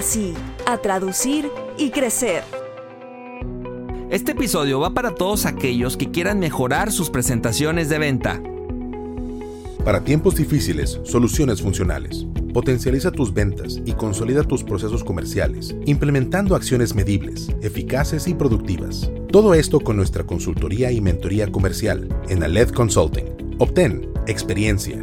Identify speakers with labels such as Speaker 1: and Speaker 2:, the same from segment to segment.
Speaker 1: sí, a traducir y crecer.
Speaker 2: Este episodio va para todos aquellos que quieran mejorar sus presentaciones de venta.
Speaker 3: Para tiempos difíciles, soluciones funcionales. Potencializa tus ventas y consolida tus procesos comerciales, implementando acciones medibles, eficaces y productivas. Todo esto con nuestra consultoría y mentoría comercial en Aled Consulting. Obtén experiencia,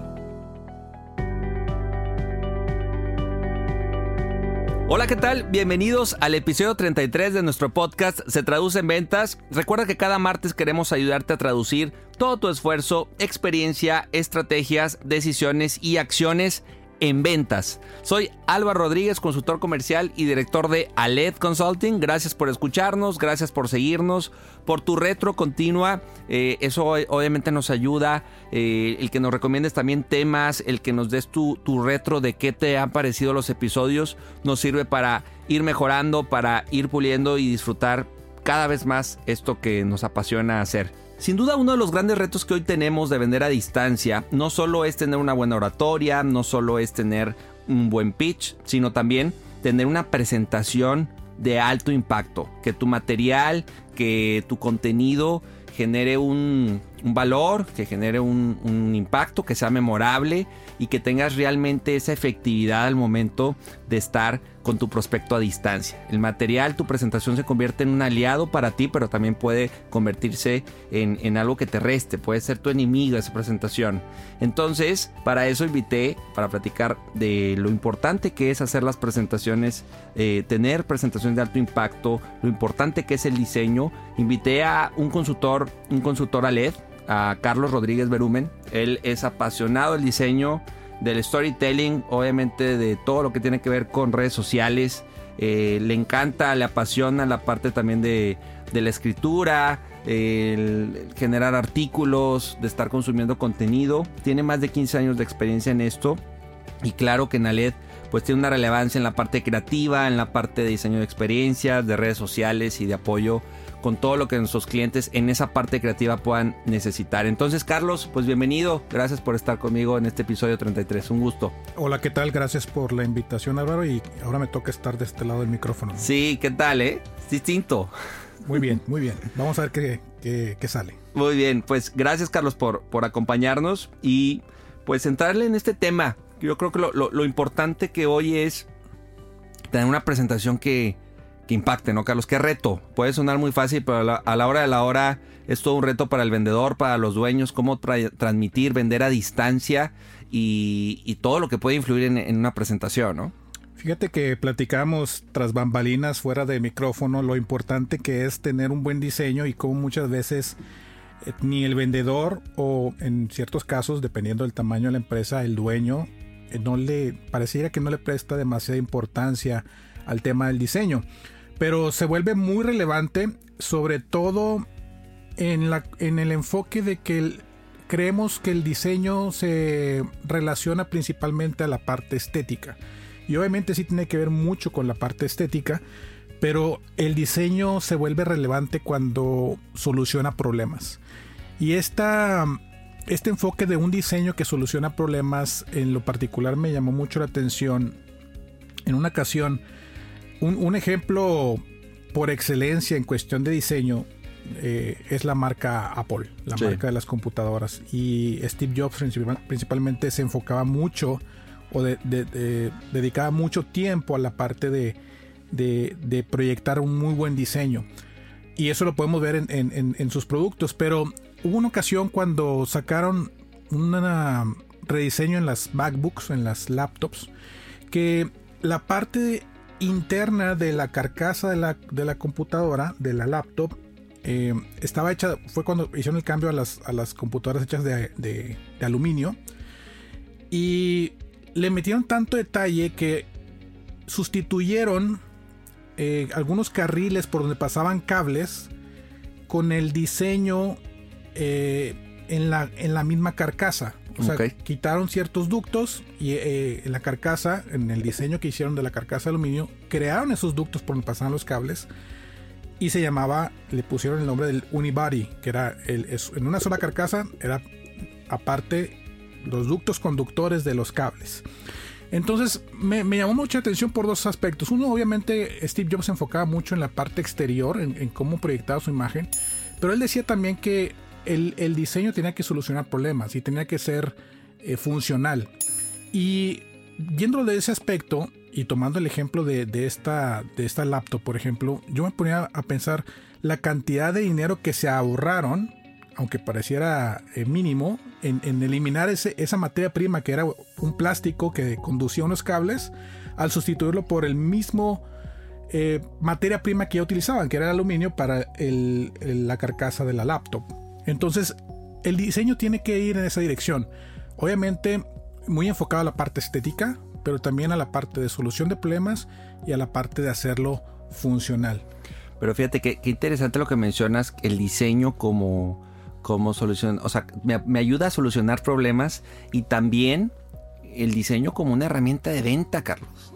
Speaker 2: Hola, ¿qué tal? Bienvenidos al episodio 33 de nuestro podcast Se Traduce en Ventas. Recuerda que cada martes queremos ayudarte a traducir todo tu esfuerzo, experiencia, estrategias, decisiones y acciones en ventas. Soy Álvaro Rodríguez, consultor comercial y director de Aled Consulting. Gracias por escucharnos, gracias por seguirnos, por tu retro continua. Eh, eso obviamente nos ayuda. Eh, el que nos recomiendes también temas, el que nos des tu, tu retro de qué te han parecido los episodios, nos sirve para ir mejorando, para ir puliendo y disfrutar cada vez más esto que nos apasiona hacer. Sin duda uno de los grandes retos que hoy tenemos de vender a distancia no solo es tener una buena oratoria, no solo es tener un buen pitch, sino también tener una presentación de alto impacto, que tu material, que tu contenido genere un, valor, que genere un, un, impacto, que sea memorable y que tengas realmente esa efectividad al momento de estar con tu prospecto a distancia. El material, tu presentación se convierte en un aliado para ti, pero también puede convertirse en, algo que te reste, puede ser tu enemigo esa presentación. Entonces, para eso invité, para platicar de lo importante que es hacer las presentaciones, eh, tener presentaciones de alto impacto, lo importante que es el diseño, invité a un consultor, un consultor a LED, a Carlos Rodríguez Berumen. Él es apasionado del diseño, del storytelling, obviamente de todo lo que tiene que ver con redes sociales. Eh, le encanta, le apasiona la parte también de, la escritura, el generar artículos, de estar consumiendo contenido. Tiene más de 15 años de experiencia en esto. Y claro que Nalet pues tiene una relevancia en la parte creativa, en la parte de diseño de experiencias, de redes sociales y de apoyo con todo lo que nuestros clientes en esa parte creativa puedan necesitar. Entonces, Carlos, pues bienvenido. Gracias por estar conmigo en este episodio 33. Un gusto.
Speaker 4: Hola, ¿qué tal? Gracias por la invitación, Álvaro. Y ahora me toca estar de este lado del micrófono.
Speaker 2: Sí, ¿qué tal, eh? Distinto.
Speaker 4: Muy bien, muy bien. Vamos a ver qué, qué, sale.
Speaker 2: Muy bien, pues gracias, Carlos, por, por acompañarnos y pues entrarle en este tema. Yo creo que lo, lo importante que hoy es tener una presentación que, que impacte, ¿no, Carlos? ¿Qué reto? Puede sonar muy fácil, pero a la, hora de la hora es todo un reto para el vendedor, para los dueños, cómo transmitir, vender a distancia y, todo lo que puede influir en, una presentación, ¿no?
Speaker 4: Fíjate que platicamos tras bambalinas fuera de micrófono lo importante que es tener un buen diseño y cómo muchas veces eh, ni el vendedor o en ciertos casos, dependiendo del tamaño de la empresa, el dueño no le pareciera que no le presta demasiada importancia al tema del diseño. Pero se vuelve muy relevante, sobre todo en, la, en el enfoque de que creemos que el diseño se relaciona principalmente a la parte estética. Y obviamente sí tiene que ver mucho con la parte estética, pero el diseño se vuelve relevante cuando soluciona problemas. Y esta, este enfoque de un diseño que soluciona problemas en lo particular me llamó mucho la atención. En una ocasión un, ejemplo por excelencia en cuestión de diseño eh, es la marca Apple, la marca de las computadoras. Y Steve Jobs principalmente se enfocaba mucho o dedicaba mucho tiempo a la parte de, de, proyectar un muy buen diseño. Y eso lo podemos ver en, sus productos. Pero hubo una ocasión cuando sacaron un rediseño en las MacBooks, en las laptops, que la parte interna de la carcasa de la, de la computadora, de la laptop, eh, estaba hecha, fue cuando hicieron el cambio a las, a las computadoras hechas de, de, aluminio. Y le metieron tanto detalle que sustituyeron eh, algunos carriles por donde pasaban cables con el diseño eh, en, la, en la misma carcasa. O sea, quitaron ciertos ductos y eh, en la carcasa, en el diseño que hicieron de la carcasa de aluminio, crearon esos ductos por donde pasaban los cables y se llamaba, le pusieron el nombre del unibody, que era el, en una sola carcasa, era aparte los ductos conductores de los cables. Entonces me, llamó mucha atención por dos aspectos. Uno, obviamente, Steve Jobs se enfocaba mucho en la parte exterior, en, cómo proyectaba su imagen, pero él decía también que el, diseño tenía que solucionar problemas y tenía que ser eh, funcional. Y viéndolo de ese aspecto y tomando el ejemplo de, esta, de esta laptop, por ejemplo, yo me ponía a pensar la cantidad de dinero que se ahorraron, aunque pareciera eh, mínimo, en, eliminar ese, esa materia prima que era un plástico que conducía unos cables, al sustituirlo por el mismo eh, materia prima que ya utilizaban, que era el aluminio para la carcasa de la laptop. Entonces, el diseño tiene que ir en esa dirección. Obviamente, muy enfocado a la parte estética, pero también a la parte de solución de problemas y a la parte de hacerlo funcional.
Speaker 2: Pero fíjate que, interesante lo que mencionas, el diseño como, como solución, o sea, me, ayuda a solucionar problemas y también el diseño como una herramienta de venta, Carlos.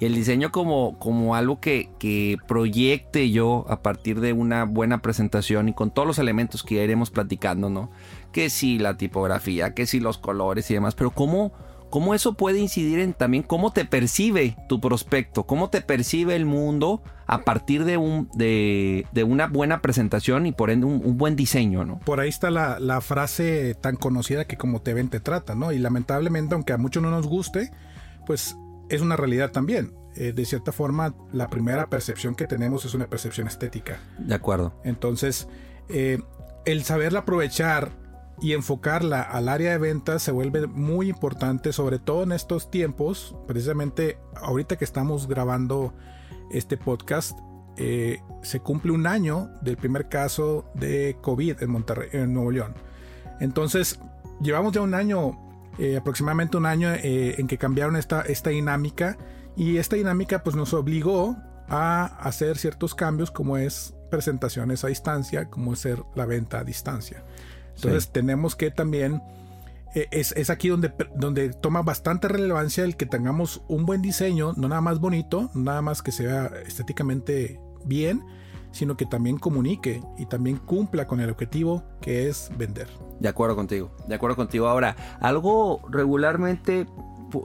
Speaker 2: El diseño como, como algo que, proyecte yo a partir de una buena presentación y con todos los elementos que ya iremos platicando, ¿no? Que si la tipografía, que si los colores y demás, pero cómo, cómo eso puede incidir en también cómo te percibe tu prospecto, cómo te percibe el mundo a partir de, un, de, una buena presentación y por ende un, buen diseño, ¿no?
Speaker 4: Por ahí está la, frase tan conocida que como te ven te trata, ¿no? Y lamentablemente, aunque a muchos no nos guste, pues es una realidad también. Eh, de cierta forma, la primera percepción que tenemos es una percepción estética.
Speaker 2: De acuerdo.
Speaker 4: Entonces, eh, el saberla aprovechar y enfocarla al área de ventas se vuelve muy importante, sobre todo en estos tiempos, precisamente ahorita que estamos grabando este podcast, eh, se cumple un año del primer caso de COVID en Monterrey, en Nuevo León. Entonces, llevamos ya un año eh, aproximadamente un año eh, en que cambiaron esta, esta dinámica y esta dinámica pues nos obligó a hacer ciertos cambios como es presentaciones a distancia, como es ser la venta a distancia. Entonces tenemos que también, eh, es, es, aquí donde, donde toma bastante relevancia el que tengamos un buen diseño, no nada más bonito, nada más que sea estéticamente bien, sino que también comunique y también cumpla con el objetivo que es vender.
Speaker 2: De acuerdo contigo, de acuerdo contigo. Ahora, algo regularmente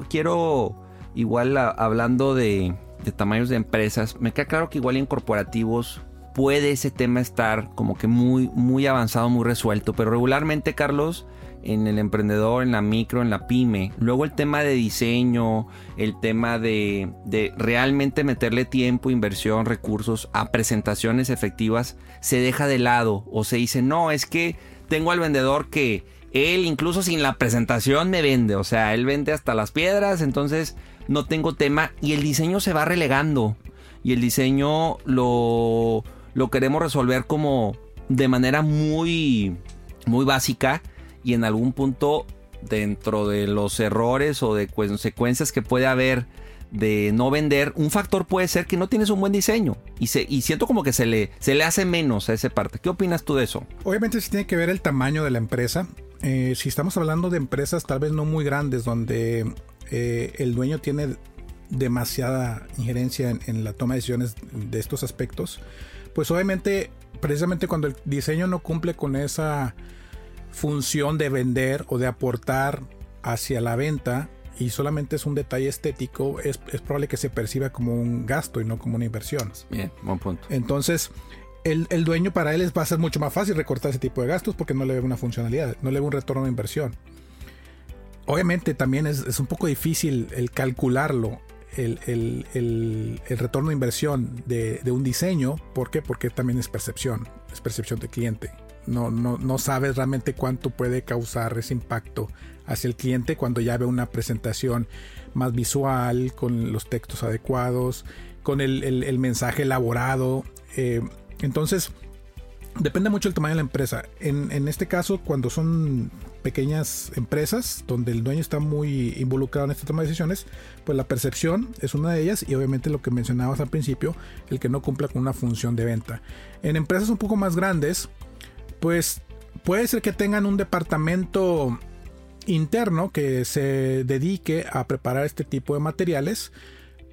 Speaker 2: quiero, igual hablando de, tamaños de empresas, me queda claro que igual en corporativos puede ese tema estar como que muy, muy avanzado, muy resuelto, pero regularmente, Carlos, en el emprendedor, en la micro, en la pyme. Luego el tema de diseño, el tema de, realmente meterle tiempo, inversión, recursos a presentaciones efectivas, se deja de lado o se dice, no, es que tengo al vendedor que él incluso sin la presentación me vende, o sea, él vende hasta las piedras, entonces no tengo tema y el diseño se va relegando y el diseño lo, lo queremos resolver como de manera muy, muy básica y en algún punto dentro de los errores o de consecuencias que puede haber de no vender, un factor puede ser que no tienes un buen diseño y, se, y siento como que se le, se le hace menos a esa parte. ¿Qué opinas tú de eso?
Speaker 4: Obviamente sí tiene que ver el tamaño de la empresa. Eh, si estamos hablando de empresas tal vez no muy grandes donde eh, el dueño tiene demasiada injerencia en, en, la toma de decisiones de estos aspectos, pues obviamente precisamente cuando el diseño no cumple con esa función de vender o de aportar hacia la venta y solamente es un detalle estético, es, probable que se perciba como un gasto y no como una inversión.
Speaker 2: Bien, buen punto.
Speaker 4: Entonces, el, el, dueño para él va a ser mucho más fácil recortar ese tipo de gastos porque no le ve una funcionalidad, no le ve un retorno de inversión. Obviamente también es, es un poco difícil el calcularlo, el, el, el retorno de inversión de, de, un diseño. ¿Por qué? Porque también es percepción, es percepción de cliente. No, no, no sabes realmente cuánto puede causar ese impacto hacia el cliente cuando ya ve una presentación más visual, con los textos adecuados, con el, el mensaje elaborado. Eh, entonces, depende mucho del tamaño de la empresa. En, en, este caso, cuando son pequeñas empresas donde el dueño está muy involucrado en este toma de decisiones, pues la percepción es una de ellas y obviamente lo que mencionabas al principio, el que no cumpla con una función de venta. En empresas un poco más grandes, pues puede ser que tengan un departamento interno que se dedique a preparar este tipo de materiales,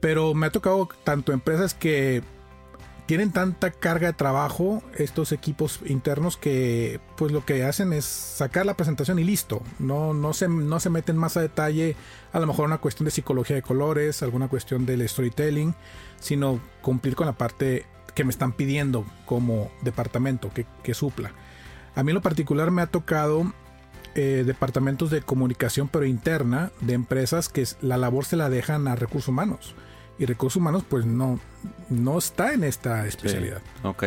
Speaker 4: pero me ha tocado tanto empresas que tienen tanta carga de trabajo estos equipos internos que pues lo que hacen es sacar la presentación y listo. No, no, se, no se meten más a detalle, a lo mejor una cuestión de psicología de colores, alguna cuestión del storytelling, sino cumplir con la parte que me están pidiendo como departamento que, que supla. A mí en lo particular me ha tocado eh, departamentos de comunicación pero interna de empresas que la labor se la dejan a recursos humanos y recursos humanos pues no, no está en esta especialidad.
Speaker 2: Sí. Ok.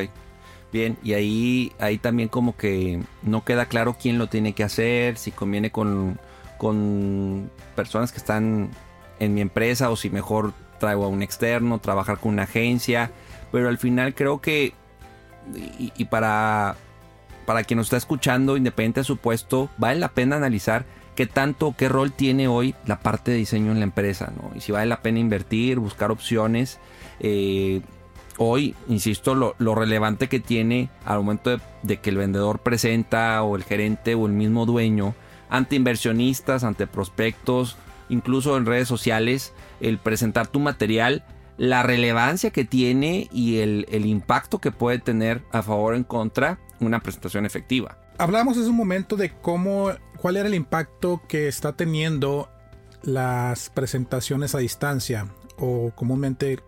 Speaker 2: Bien, y ahí, ahí también como que no queda claro quién lo tiene que hacer, si conviene con, con personas que están en mi empresa o si mejor traigo a un externo, trabajar con una agencia, pero al final creo que, y, y para, para quien nos está escuchando, independiente de su puesto, vale la pena analizar qué tanto, qué rol tiene hoy la parte de diseño en la empresa, ¿no? Y si vale la pena invertir, buscar opciones. Eh, hoy, insisto, lo, lo, relevante que tiene al momento de, de, que el vendedor presenta o el gerente o el mismo dueño ante inversionistas, ante prospectos, incluso en redes sociales, el presentar tu material, la relevancia que tiene y el, el impacto que puede tener a favor o en contra una presentación efectiva.
Speaker 4: Hablamos hace un momento de cómo, cuál era el impacto que está teniendo las presentaciones a distancia o comúnmente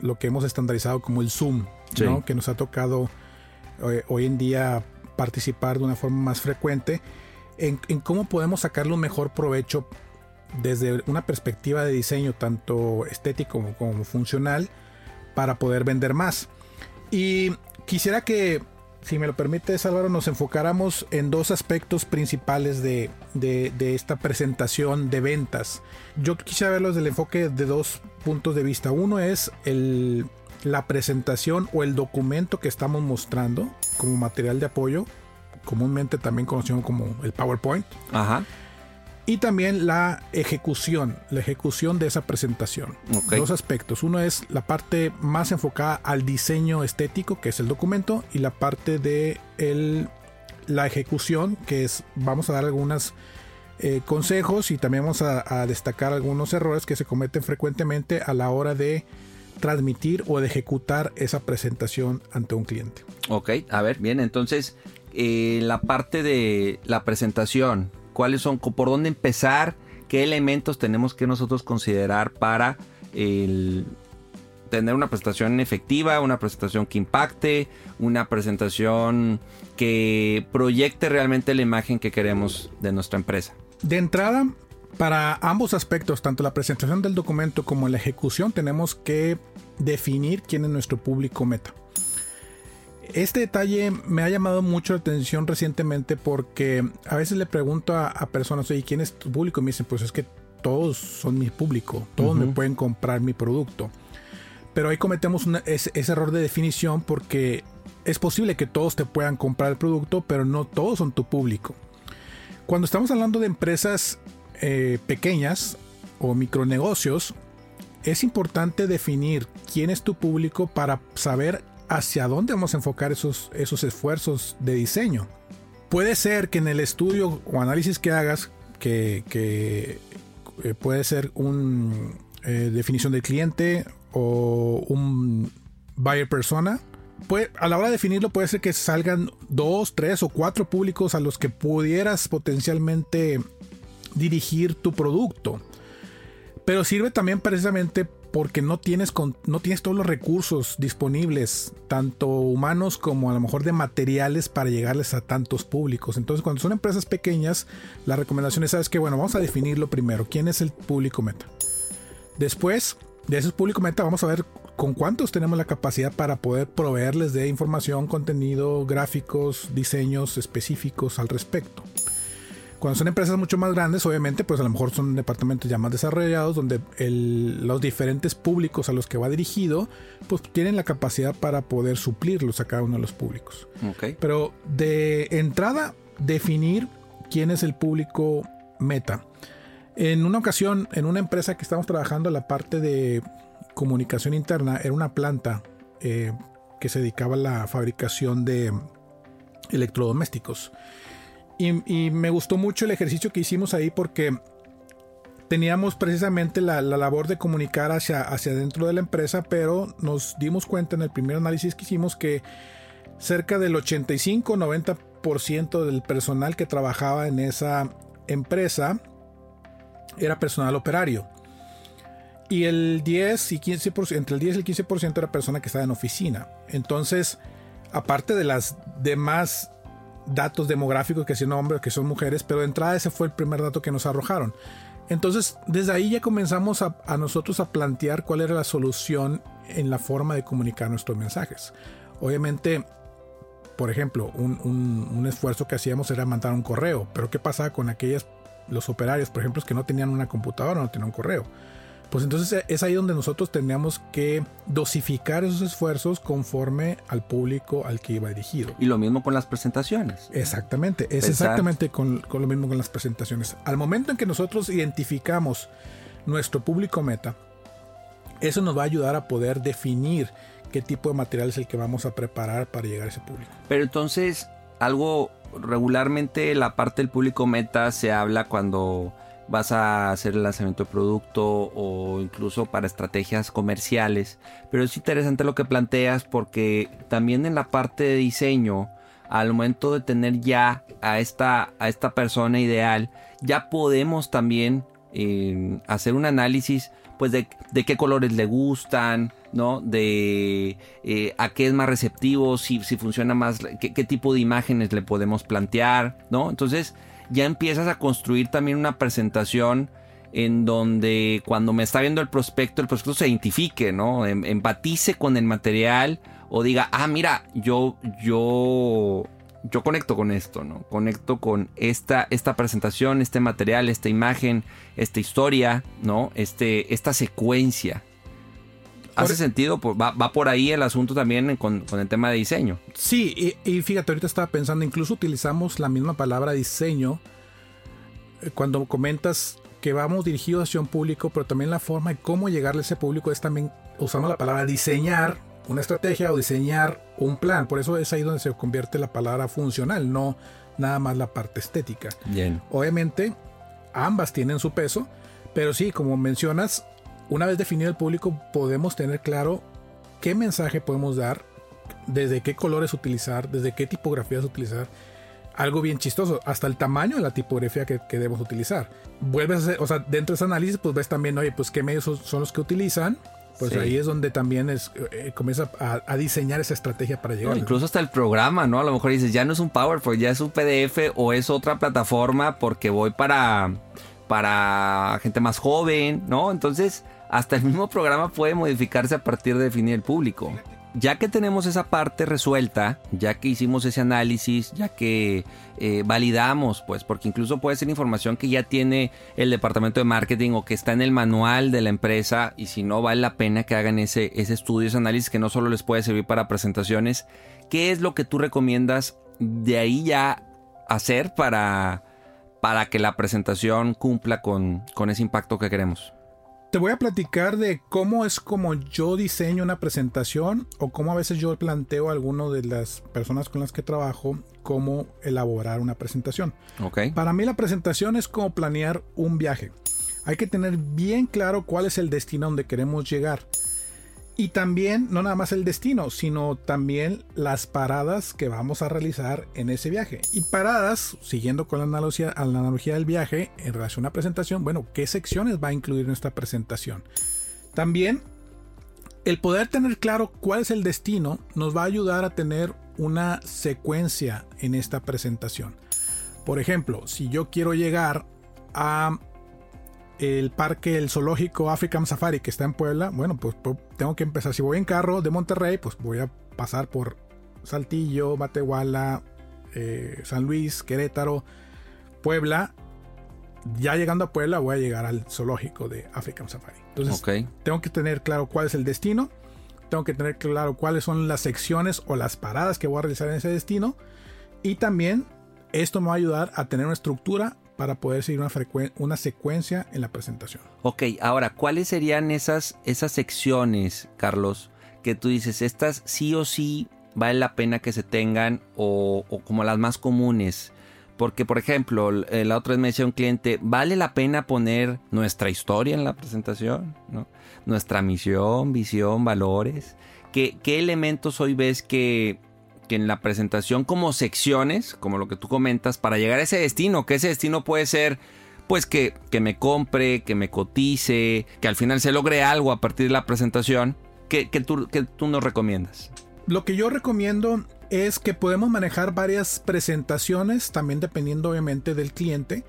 Speaker 4: lo que hemos estandarizado como el Zoom, sí. ¿no? que nos ha tocado eh, hoy en día participar de una forma más frecuente en, en, cómo podemos sacarle un mejor provecho desde una perspectiva de diseño tanto estético como, como funcional para poder vender más. Y quisiera que si me lo permite, Álvaro, nos enfocáramos en dos aspectos principales de, de, de, esta presentación de ventas. Yo quisiera verlos del enfoque de dos puntos de vista. Uno es el, la presentación o el documento que estamos mostrando como material de apoyo, comúnmente también conocido como el PowerPoint.
Speaker 2: Ajá
Speaker 4: y también la ejecución, la ejecución de esa presentación.
Speaker 2: Okay.
Speaker 4: Dos aspectos. Uno es la parte más enfocada al diseño estético, que es el documento, y la parte de el, la ejecución, que es, vamos a dar algunos eh, consejos y también vamos a, a, destacar algunos errores que se cometen frecuentemente a la hora de transmitir o de ejecutar esa presentación ante un cliente.
Speaker 2: Ok, a ver, bien, entonces eh, la parte de la presentación, cuáles son, por dónde empezar, qué elementos tenemos que nosotros considerar para tener una presentación efectiva, una presentación que impacte, una presentación que proyecte realmente la imagen que queremos de nuestra empresa.
Speaker 4: De entrada, para ambos aspectos, tanto la presentación del documento como la ejecución, tenemos que definir quién es nuestro público meta. Este detalle me ha llamado mucho la atención recientemente porque a veces le pregunto a, a personas, oye, ¿quién es tu público? Y me dicen, pues es que todos son mi público, todos uh -huh. me pueden comprar mi producto. Pero ahí cometemos una, ese, ese error de definición porque es posible que todos te puedan comprar el producto, pero no todos son tu público. Cuando estamos hablando de empresas eh, pequeñas o micronegocios, es importante definir quién es tu público para saber hacia dónde vamos a enfocar esos, esos esfuerzos de diseño. Puede ser que en el estudio o análisis que hagas, que, que eh, puede ser una eh, definición del cliente o un buyer persona, a la hora de definirlo puede ser que salgan dos, tres o cuatro públicos a los que pudieras potencialmente dirigir tu producto. Pero sirve también precisamente porque no tienes, no tienes todos los recursos disponibles, tanto humanos como a lo mejor de materiales para llegarles a tantos públicos. Entonces, cuando son empresas pequeñas, la recomendación es, ¿sabes que Bueno, vamos a definirlo primero. ¿Quién es el público meta? Después de ese público meta, vamos a ver con cuántos tenemos la capacidad para poder proveerles de información, contenido, gráficos, diseños específicos al respecto. Cuando son empresas mucho más grandes, obviamente, pues a lo mejor son departamentos ya más desarrollados, donde los diferentes públicos a los que va dirigido, pues tienen la capacidad para poder suplirlos a cada uno de los públicos. Pero de entrada, definir quién es el público meta. En una ocasión, en una empresa que estamos trabajando, la parte de comunicación interna era una planta eh, que se dedicaba a la fabricación de electrodomésticos. Y, me gustó mucho el ejercicio que hicimos ahí porque teníamos precisamente la, labor de comunicar hacia, hacia dentro de la empresa, pero nos dimos cuenta en el primer análisis que hicimos que cerca del 85-90% del personal que trabajaba en esa empresa era personal operario. Y el 10 y 15%, entre el 10 y el 15% era persona que estaba en oficina. Entonces, aparte de las demás datos demográficos que son hombres, que son mujeres, pero de entrada ese fue el primer dato que nos arrojaron. Entonces, desde ahí ya comenzamos a, nosotros a plantear cuál era la solución en la forma de comunicar nuestros mensajes. Obviamente, por ejemplo, un, un, esfuerzo que hacíamos era mandar un correo, pero ¿qué pasaba con aquellos, los operarios, por ejemplo, que no tenían una computadora, no tenían un correo? Pues entonces eh, es ahí donde nosotros teníamos que dosificar esos esfuerzos conforme al público al que iba dirigido.
Speaker 2: Y lo mismo con las presentaciones.
Speaker 4: Exactamente, es exactamente con, lo mismo con las presentaciones. Al momento en que nosotros identificamos nuestro público meta, eso nos va a ayudar a poder definir qué tipo de material es el que vamos a preparar para llegar a ese público.
Speaker 2: Pero entonces, algo regularmente la parte del público meta se habla cuando vas a hacer el lanzamiento de producto o incluso para estrategias comerciales. Pero es interesante lo que planteas porque también en la parte de diseño, al momento de tener ya a esta, a esta persona ideal, ya podemos también eh, hacer un análisis pues de, qué colores le gustan, ¿no? De eh, a qué es más receptivo, si, si funciona más, qué, tipo de imágenes le podemos plantear, ¿no? Entonces, ya empiezas a construir también una presentación en donde cuando me está viendo el prospecto, el prospecto se identifique, ¿no? Em, empatice con el material o diga, ah, mira, yo, yo, yo conecto con esto, ¿no? Conecto con esta, esta presentación, este material, esta imagen, esta historia, ¿no? Este, esta secuencia. ¿Hace sentido? Pues va, por ahí el asunto también con, el tema de diseño.
Speaker 4: Sí, y, fíjate, ahorita estaba pensando, incluso utilizamos la misma palabra diseño eh, cuando comentas que vamos dirigidos hacia un público, pero también la forma de cómo llegarle a ese público es también usamos la palabra diseñar una estrategia o diseñar un plan. Por eso es ahí donde se convierte la palabra funcional, no nada más la parte estética.
Speaker 2: Bien.
Speaker 4: Obviamente, ambas tienen su peso, pero sí, como mencionas, una vez definido el público, podemos tener claro qué mensaje podemos dar, desde qué colores utilizar, desde qué tipografías utilizar. Algo bien chistoso, hasta el tamaño de la tipografía que, debemos utilizar. Vuelves a hacer, o sea, dentro de ese análisis, pues ves también, oye, pues qué medios son los que utilizan, pues ahí es donde también es, eh, comienza a, diseñar esa estrategia para llegar.
Speaker 2: incluso hasta el programa, ¿no? A lo mejor dices, ya no es un PowerPoint, ya es un PDF o es otra plataforma porque voy para, para gente más joven, ¿no? Entonces, hasta el mismo programa puede modificarse a partir de definir el público. Ya que tenemos esa parte resuelta, ya que hicimos ese análisis, ya que eh, validamos, pues, porque incluso puede ser información que ya tiene el departamento de marketing o que está en el manual de la empresa y si no vale la pena que hagan ese, ese estudio, ese análisis que no solo les puede servir para presentaciones, ¿qué es lo que tú recomiendas de ahí ya hacer para, para que la presentación cumpla con, con ese impacto que queremos?
Speaker 4: Te voy a platicar de cómo es como yo diseño una presentación o cómo a veces yo planteo a alguno de las personas con las que trabajo cómo elaborar una presentación.
Speaker 2: Okay.
Speaker 4: Para mí la presentación es como planear un viaje. Hay que tener bien claro cuál es el destino donde queremos llegar. Y también, no nada más el destino, sino también las paradas que vamos a realizar en ese viaje. Y paradas, siguiendo con la analogía, la analogía del viaje, en relación a presentación, bueno, ¿qué secciones va a incluir nuestra presentación? También el poder tener claro cuál es el destino nos va a ayudar a tener una secuencia en esta presentación. Por ejemplo, si yo quiero llegar a el parque, el zoológico African Safari que está en Puebla, bueno, pues, pues tengo que empezar. Si voy en carro de Monterrey, pues voy a pasar por Saltillo, Matehuala, eh, San Luis, Querétaro, Puebla. Ya llegando a Puebla voy a llegar al zoológico de African Safari. Entonces tengo que tener claro cuál es el destino. Tengo que tener claro cuáles son las secciones o las paradas que voy a realizar en ese destino. Y también esto me va a ayudar a tener una estructura para poder seguir una, secuencia en la presentación.
Speaker 2: Ok, ahora, ¿cuáles serían esas, esas secciones, Carlos, que tú dices, estas sí o sí vale la pena que se tengan o, como las más comunes? Porque, por ejemplo, la otra vez me decía un cliente, ¿vale la pena poner nuestra historia en la presentación? ¿no? Nuestra misión, visión, valores. ¿Qué, ¿Qué elementos hoy ves que que en la presentación como secciones, como lo que tú comentas, para llegar a ese destino, que ese destino puede ser pues que, que me compre, que me cotice, que al final se logre algo a partir de la presentación, que, que, tú, que tú nos recomiendas.
Speaker 4: Lo que yo recomiendo es que podemos manejar varias presentaciones, también dependiendo obviamente del cliente,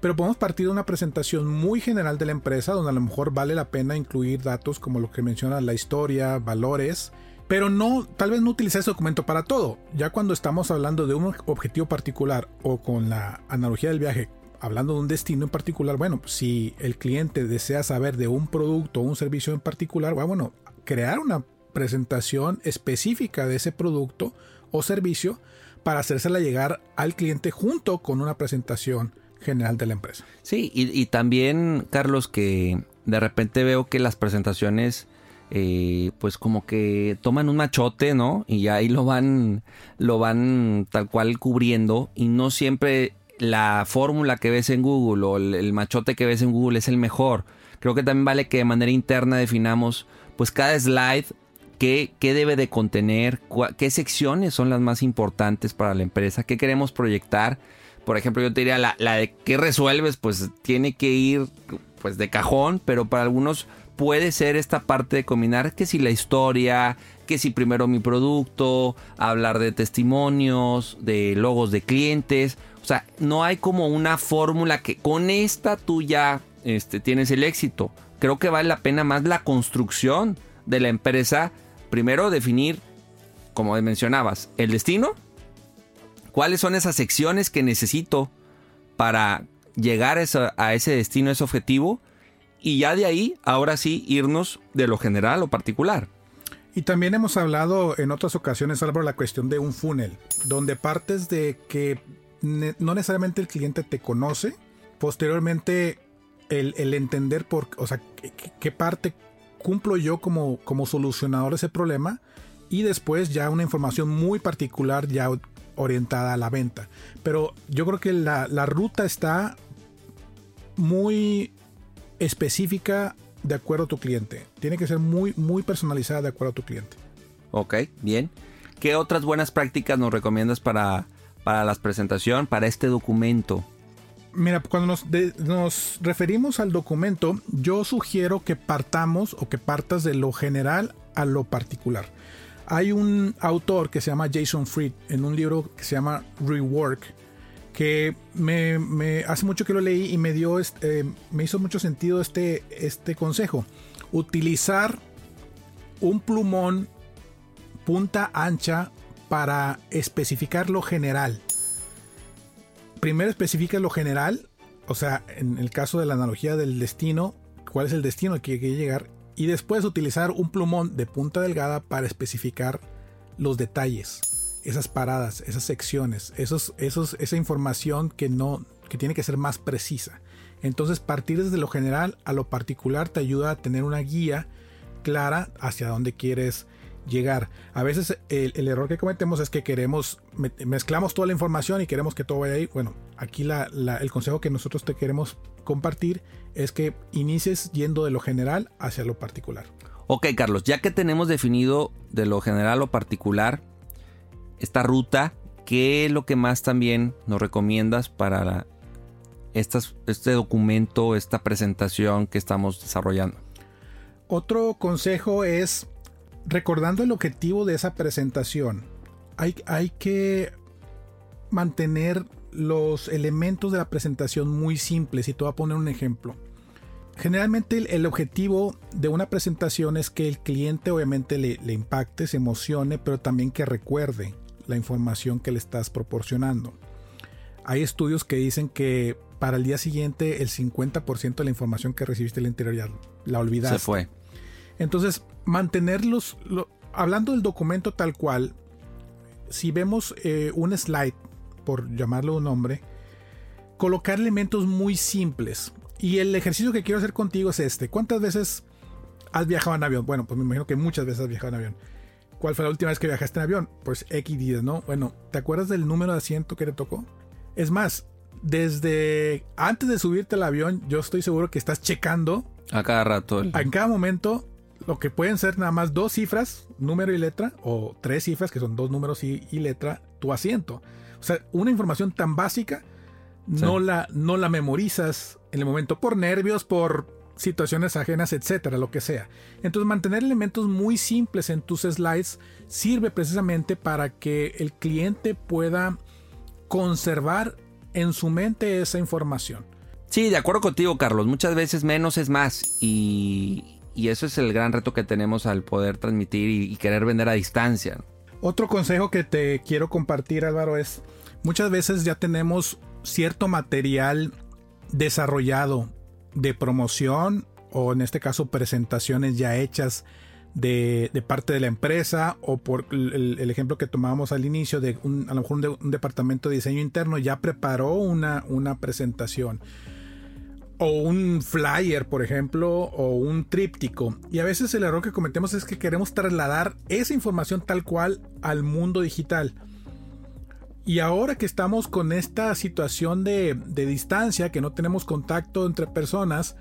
Speaker 4: pero podemos partir de una presentación muy general de la empresa, donde a lo mejor vale la pena incluir datos como lo que menciona la historia, valores, pero no, tal vez no utilizar ese documento para todo. Ya cuando estamos hablando de un objetivo particular o con la analogía del viaje, hablando de un destino en particular, bueno, si el cliente desea saber de un producto o un servicio en particular, bueno, crear una presentación específica de ese producto o servicio para hacérsela llegar al cliente junto con una presentación general de la empresa.
Speaker 2: Sí, y también, Carlos, que de repente veo que las presentaciones eh, pues como que toman un machote, ¿no? Y ahí lo van, lo van tal cual cubriendo y no siempre la fórmula que ves en Google o el, machote que ves en Google es el mejor. Creo que también vale que de manera interna definamos pues cada slide qué, qué debe de contener, qué secciones son las más importantes para la empresa, qué queremos proyectar. Por ejemplo, yo te diría la, la de qué resuelves, pues tiene que ir pues de cajón, pero para algunos puede ser esta parte de combinar que si la historia, que si primero mi producto, hablar de testimonios, de logos de clientes. O sea, no hay como una fórmula que con esta tú ya este, tienes el éxito. Creo que vale la pena más la construcción de la empresa. Primero definir, como mencionabas, el destino. ¿Cuáles son esas secciones que necesito para llegar a ese destino, ese objetivo? Y ya de ahí, ahora sí, irnos de lo general o particular.
Speaker 4: Y también hemos hablado en otras ocasiones, Álvaro, la cuestión de un funnel, donde partes de que no necesariamente el cliente te conoce, posteriormente el, entender por, o sea, qué, parte cumplo yo como, como solucionador de ese problema y después ya una información muy particular ya orientada a la venta. Pero yo creo que la, la ruta está muy específica de acuerdo a tu cliente. Tiene que ser muy, muy personalizada de acuerdo a tu cliente.
Speaker 2: Ok, bien. ¿Qué otras buenas prácticas nos recomiendas para, para la presentación, para este documento?
Speaker 4: Mira, cuando nos, nos, referimos al documento, yo sugiero que partamos o que partas de lo general a lo particular. Hay un autor que se llama Jason Fried en un libro que se llama Rework, que me, hace mucho que lo leí y me dio eh, me hizo mucho sentido este, este consejo. Utilizar un plumón punta ancha para especificar lo general. Primero especifica lo general, o sea, en el caso de la analogía del destino, cuál es el destino al que hay que llegar, y después utilizar un plumón de punta delgada para especificar los detalles esas paradas, esas secciones, esos, esos, esa información que no, que tiene que ser más precisa. Entonces, partir desde lo general a lo particular te ayuda a tener una guía clara hacia dónde quieres llegar. A veces el, error que cometemos es que queremos, mezclamos toda la información y queremos que todo vaya ahí. Bueno, aquí el consejo que nosotros te queremos compartir es que inicies yendo de lo general hacia lo particular.
Speaker 2: Ok, Carlos, ya que tenemos definido de lo general lo particular, esta ruta, ¿qué es lo que más también nos recomiendas para este documento, esta presentación que estamos desarrollando?
Speaker 4: Otro consejo es, recordando el objetivo de esa presentación, hay, hay que mantener los elementos de la presentación muy simples y te voy a poner un ejemplo. Generalmente el, objetivo de una presentación es que el cliente obviamente le, le impacte, se emocione, pero también que recuerde la información que le estás proporcionando. Hay estudios que dicen que para el día siguiente el 50% de la información que recibiste el interior ya la olvidaste.
Speaker 2: Se fue.
Speaker 4: Entonces, mantenerlos, hablando del documento tal cual, si vemos eh, un slide, por llamarlo un nombre, colocar elementos muy simples. Y el ejercicio que quiero hacer contigo es este. ¿Cuántas veces has viajado en avión? Bueno, pues me imagino que muchas veces has viajado en avión. ¿Cuál fue la última vez que viajaste en avión? Pues X días, ¿no? Bueno, ¿te acuerdas del número de asiento que te tocó? Es más, desde antes de subirte al avión, yo estoy seguro que estás checando.
Speaker 2: A cada rato.
Speaker 4: En cada momento, lo que pueden ser nada más dos cifras, número y letra, o tres cifras, que son dos números y, letra, tu asiento. O sea, una información tan básica, no, la, no la memorizas en el momento por nervios, por situaciones ajenas, etcétera, lo que sea. Entonces, mantener elementos muy simples en tus slides sirve precisamente para que el cliente pueda conservar en su mente esa información.
Speaker 2: Sí, de acuerdo contigo, Carlos. Muchas veces menos es más. Y, eso es el gran reto que tenemos al poder transmitir y, querer vender a distancia.
Speaker 4: Otro consejo que te quiero compartir, Álvaro, es muchas veces ya tenemos cierto material desarrollado de promoción o en este caso presentaciones ya hechas de, parte de la empresa o por el, ejemplo que tomábamos al inicio de un, a lo mejor un, departamento de diseño interno ya preparó una, una presentación o un flyer, por ejemplo, o un tríptico. Y a veces el error que cometemos es que queremos trasladar esa información tal cual al mundo digital. Y ahora que estamos con esta situación de, de distancia, que no tenemos contacto entre personas,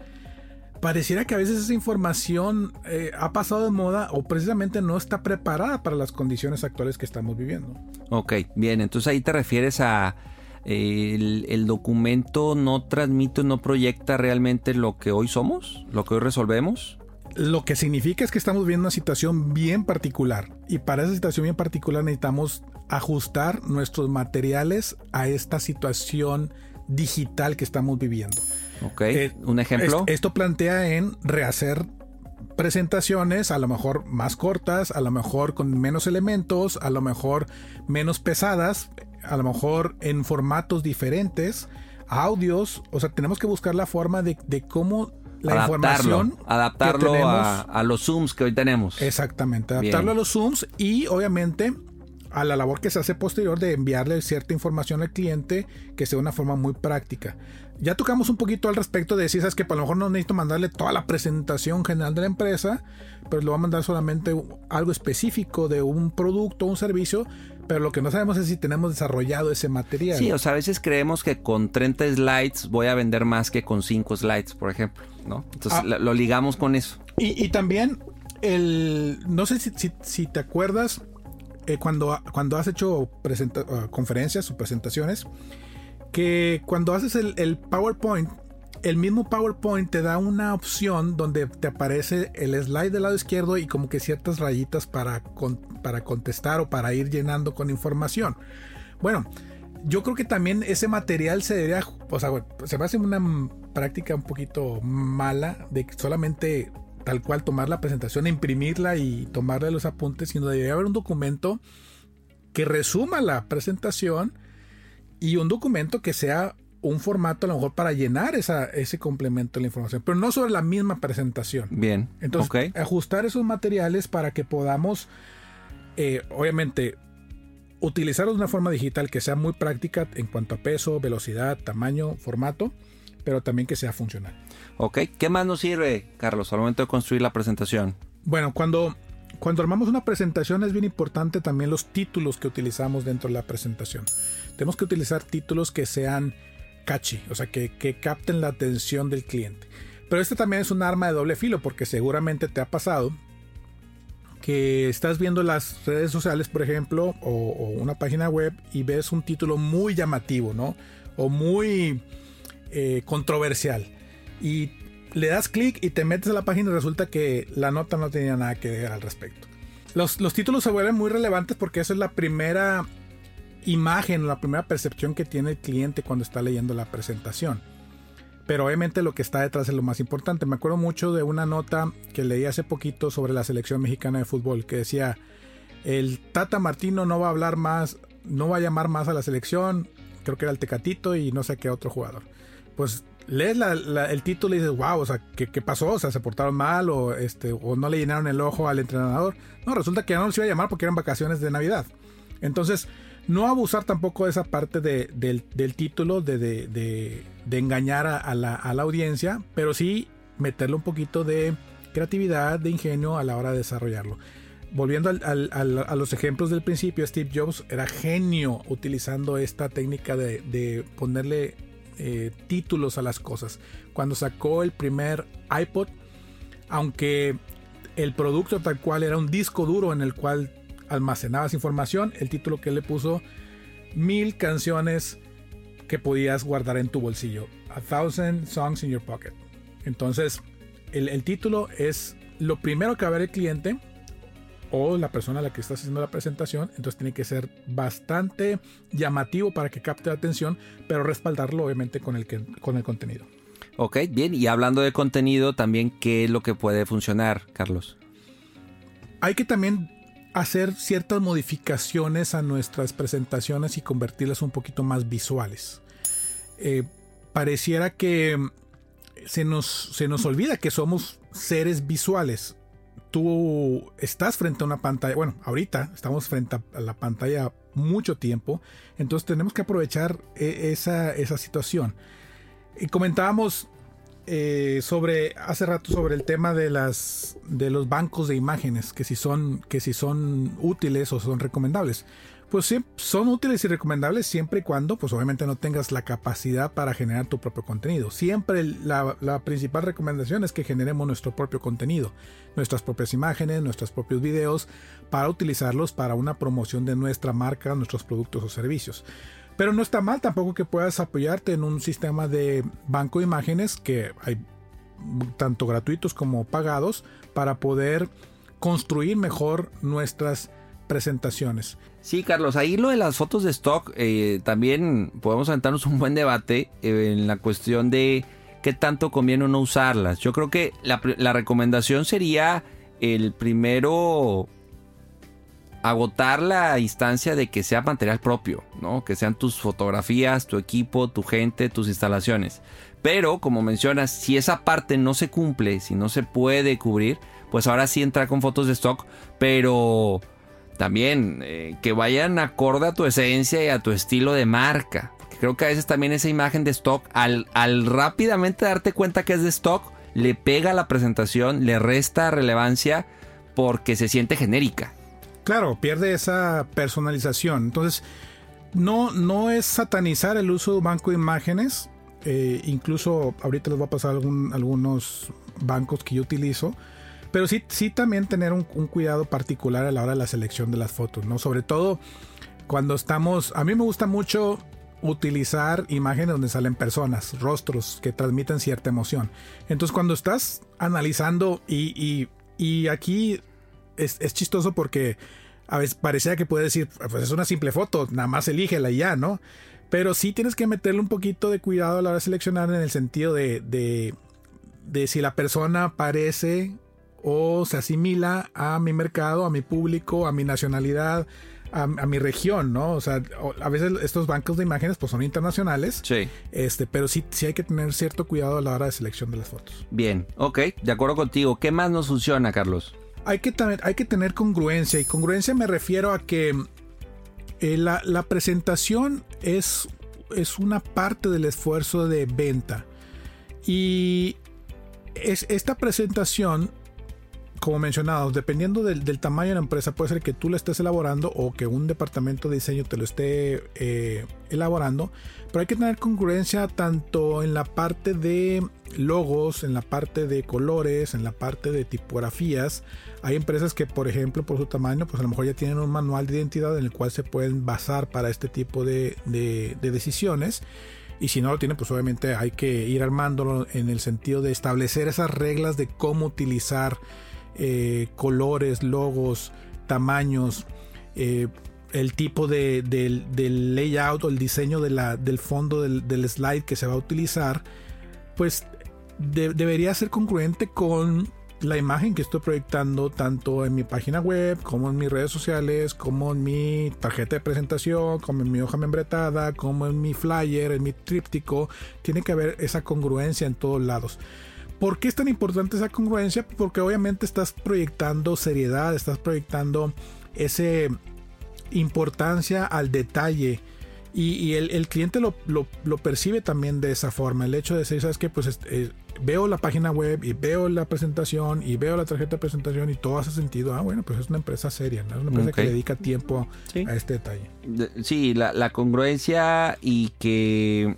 Speaker 4: pareciera que a veces esa información eh, ha pasado de moda o precisamente no está preparada para las condiciones actuales que estamos viviendo.
Speaker 2: Ok, bien, entonces ahí te refieres a el, documento no transmite, no proyecta realmente lo que hoy somos, lo que hoy resolvemos.
Speaker 4: Lo que significa es que estamos viviendo una situación bien particular y para esa situación bien particular necesitamos ajustar nuestros materiales a esta situación digital que estamos viviendo.
Speaker 2: Ok, eh, un ejemplo.
Speaker 4: esto plantea en rehacer presentaciones, a lo mejor más cortas, a lo mejor con menos elementos, a lo mejor menos pesadas, a lo mejor en formatos diferentes, audios, o sea, tenemos que buscar la forma de, cómo la información
Speaker 2: adaptarlo a, los zooms que hoy tenemos.
Speaker 4: Exactamente, adaptarlo a los zooms y obviamente a la labor que se hace posterior de enviarle cierta información al cliente que sea una forma muy práctica. Ya tocamos un poquito al respecto de si sabes que a lo mejor no necesito mandarle toda la presentación general de la empresa, pero le voy a mandar solamente algo específico de un producto o un servicio, pero lo que no sabemos es si tenemos desarrollado ese material.
Speaker 2: Sí, o sea, a veces creemos que con 30 slides voy a vender más que con 5 slides, por ejemplo, ¿no? Entonces ah. lo, ligamos con eso.
Speaker 4: Y, también, el, no sé si te acuerdas, eh, cuando, cuando has hecho uh, conferencias o presentaciones, que cuando haces el, PowerPoint, el mismo PowerPoint te da una opción donde te aparece el slide del lado izquierdo y como que ciertas rayitas para, para contestar o para ir llenando con información. Bueno, yo creo que también ese material se debería, o sea, se me hace una práctica un poquito mala de solamente tal cual tomar la presentación, imprimirla y tomarle los apuntes, sino debería haber un documento que resuma la presentación y un documento que sea un formato a lo mejor para llenar esa, ese complemento de la información, pero no sobre la misma presentación.
Speaker 2: Bien.
Speaker 4: Entonces, ajustar esos materiales para que podamos, eh, obviamente, utilizarlos de una forma digital que sea muy práctica en cuanto a peso, velocidad, tamaño, formato, pero también que sea funcional.
Speaker 2: Ok, ¿qué más nos sirve, Carlos, al momento de construir la presentación?
Speaker 4: Bueno, cuando, cuando armamos una presentación es bien importante también los títulos que utilizamos dentro de la presentación. Tenemos que utilizar títulos que sean catchy, o sea, que, que capten la atención del cliente. Pero este también es un arma de doble filo porque seguramente te ha pasado que estás viendo las redes sociales, por ejemplo, o, una página web y ves un título muy llamativo, ¿no? O muy eh, controversial. Y le das clic y te metes a la página y resulta que la nota no tenía nada que ver al respecto. Los, los títulos se vuelven muy relevantes porque esa es la primera imagen, la primera percepción que tiene el cliente cuando está leyendo la presentación. Pero obviamente lo que está detrás es lo más importante. Me acuerdo mucho de una nota que leí hace poquito sobre la selección mexicana de fútbol que decía, el Tata Martino no va a hablar más, no va a llamar más a la selección, creo que era el Tecatito y no sé qué otro jugador. Pues lees el título y dices, wow, o sea, ¿qué, pasó? O sea, se portaron mal o, este, o no le llenaron el ojo al entrenador. No, resulta que no los iba a llamar porque eran vacaciones de Navidad. Entonces, no abusar tampoco de esa parte del, título, de, engañar a, la, audiencia, pero sí meterle un poquito de creatividad, de ingenio a la hora de desarrollarlo. Volviendo a los ejemplos del principio, Steve Jobs era genio utilizando esta técnica de, ponerle eh, títulos a las cosas. Cuando sacó el primer iPod, aunque el producto tal cual era un disco duro en el cual almacenabas información. El título que le puso, mil canciones que podías guardar en tu bolsillo. A thousand songs in your pocket. Entonces, el, título es lo primero que va a ver el cliente o la persona a la que estás haciendo la presentación. Entonces tiene que ser bastante llamativo para que capte la atención, pero respaldarlo obviamente con el, con el contenido.
Speaker 2: Ok, bien. Y hablando de contenido, también, ¿qué es lo que puede funcionar, Carlos?
Speaker 4: Hay que también hacer ciertas modificaciones a nuestras presentaciones y convertirlas un poquito más visuales. Eh, pareciera que se nos, se nos olvida que somos seres visuales. Tú estás frente a una pantalla, bueno, ahorita estamos frente a la pantalla mucho tiempo, entonces tenemos que aprovechar eh, esa, esa situación. Y comentábamos eh, sobre hace rato sobre el tema de las de los bancos de imágenes que si son que si son útiles o son recomendables pues sí, son útiles y recomendables siempre y cuando pues obviamente no tengas la capacidad para generar tu propio contenido siempre la, la principal recomendación es que generemos nuestro propio contenido nuestras propias imágenes nuestros propios videos para utilizarlos para una promoción de nuestra marca nuestros productos o servicios pero no está mal tampoco que puedas apoyarte en un sistema de banco de imágenes que hay tanto gratuitos como pagados para poder construir mejor nuestras presentaciones.
Speaker 2: Sí, Carlos, ahí lo de las fotos de stock, eh, también podemos aventarnos un buen debate eh, en la cuestión de qué tanto conviene o no usarlas. Yo creo que la, recomendación sería el primero agotar la instancia de que sea material propio, ¿no? Que sean tus fotografías, tu equipo, tu gente, tus instalaciones. Pero, como mencionas, si esa parte no se cumple, si no se puede cubrir, pues ahora sí entra con fotos de stock, pero también eh, que vayan acorde a tu esencia y a tu estilo de marca. Creo que a veces también esa imagen de stock, al, al rápidamente darte cuenta que es de stock, le pega a la presentación, le resta relevancia porque se siente genérica.
Speaker 4: Claro, pierde esa personalización. Entonces, no, no es satanizar el uso de banco de imágenes. Eh, incluso ahorita les voy a pasar algunos bancos que yo utilizo. Pero sí, sí también tener un, cuidado particular a la hora de la selección de las fotos, ¿no? Sobre todo cuando estamos. A mí me gusta mucho utilizar imágenes donde salen personas, rostros que transmiten cierta emoción. Entonces, cuando estás analizando y, y aquí es, chistoso porque a veces parecía que puede decir, pues es una simple foto, nada más elígela y ya, ¿no? Pero sí tienes que meterle un poquito de cuidado a la hora de seleccionar en el sentido de, de, si la persona parece o se asimila a mi mercado, a mi público, a mi nacionalidad, a, mi región, ¿no? O sea, a veces estos bancos de imágenes pues son internacionales.
Speaker 2: Sí.
Speaker 4: Este, pero sí, sí hay que tener cierto cuidado a la hora de selección de las fotos.
Speaker 2: Bien, ok, de acuerdo contigo. ¿Qué más nos funciona, Carlos?
Speaker 4: hay que, hay que tener congruencia. Y congruencia me refiero a que eh, la, presentación es, es una parte del esfuerzo de venta. Y es, esta presentación, como mencionado, dependiendo del, tamaño de la empresa, puede ser que tú la estés elaborando o que un departamento de diseño te lo esté eh, elaborando. Pero hay que tener congruencia tanto en la parte de logos, en la parte de colores, en la parte de tipografías. Hay empresas que, por ejemplo, por su tamaño, pues a lo mejor ya tienen un manual de identidad en el cual se pueden basar para este tipo de, decisiones. Y si no lo tiene, pues obviamente hay que ir armándolo en el sentido de establecer esas reglas de cómo utilizar eh, colores, logos, tamaños, eh, el tipo de, del layout o el diseño del fondo del, slide que se va a utilizar, pues debería ser congruente con la imagen que estoy proyectando tanto en mi página web como en mis redes sociales, como en mi tarjeta de presentación, como en mi hoja membretada, como en mi flyer, en mi tríptico. Tiene que haber esa congruencia en todos lados. ¿Por qué es tan importante esa congruencia? Porque obviamente estás proyectando seriedad, estás proyectando ese importancia al detalle y, el, cliente lo, percibe también de esa forma. El hecho de decir, ¿sabes qué? Pues eh, veo la página web y veo la presentación y veo la tarjeta de presentación y todo hace sentido. Ah, bueno, pues es una empresa seria, Es una empresa que dedica tiempo a este detalle.
Speaker 2: Sí, la, la congruencia y que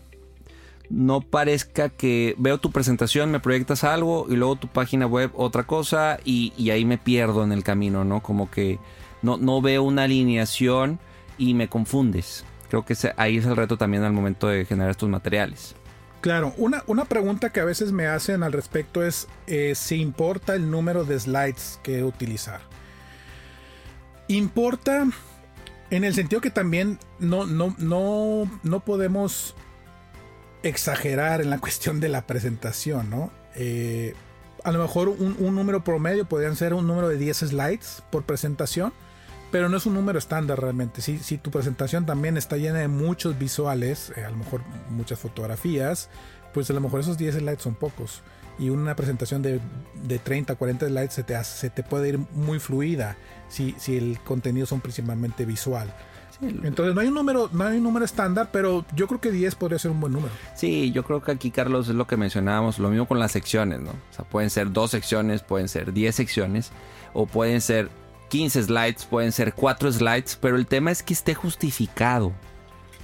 Speaker 2: no parezca que veo tu presentación, me proyectas algo y luego tu página web otra cosa y, y ahí me pierdo en el camino, ¿no? Como que no, no veo una alineación y me confundes. Creo que ahí es el reto también al momento de generar estos materiales.
Speaker 4: Claro, una, una pregunta que a veces me hacen al respecto es eh, si importa el número de slides que utilizar. Importa en el sentido que también no, no, no, no podemos exagerar en la cuestión de la presentación, ¿no? Eh, a lo mejor un, número promedio podrían ser un número de 10 slides por presentación pero no es un número estándar realmente. Si, si tu presentación también está llena de muchos visuales, eh, a lo mejor muchas fotografías, pues a lo mejor esos 10 slides son pocos. Y una presentación de, de 30, 40 slides se te, se te puede ir muy fluida si, si el contenido son principalmente visual. Entonces no hay un número, no hay un número estándar, pero yo creo que 10 podría ser un buen número.
Speaker 2: Sí, yo creo que aquí Carlos es lo que mencionábamos, lo mismo con las secciones, ¿no? O sea, pueden ser dos secciones, pueden ser 10 secciones, o pueden ser 15 slides, pueden ser 4 slides, pero el tema es que esté justificado.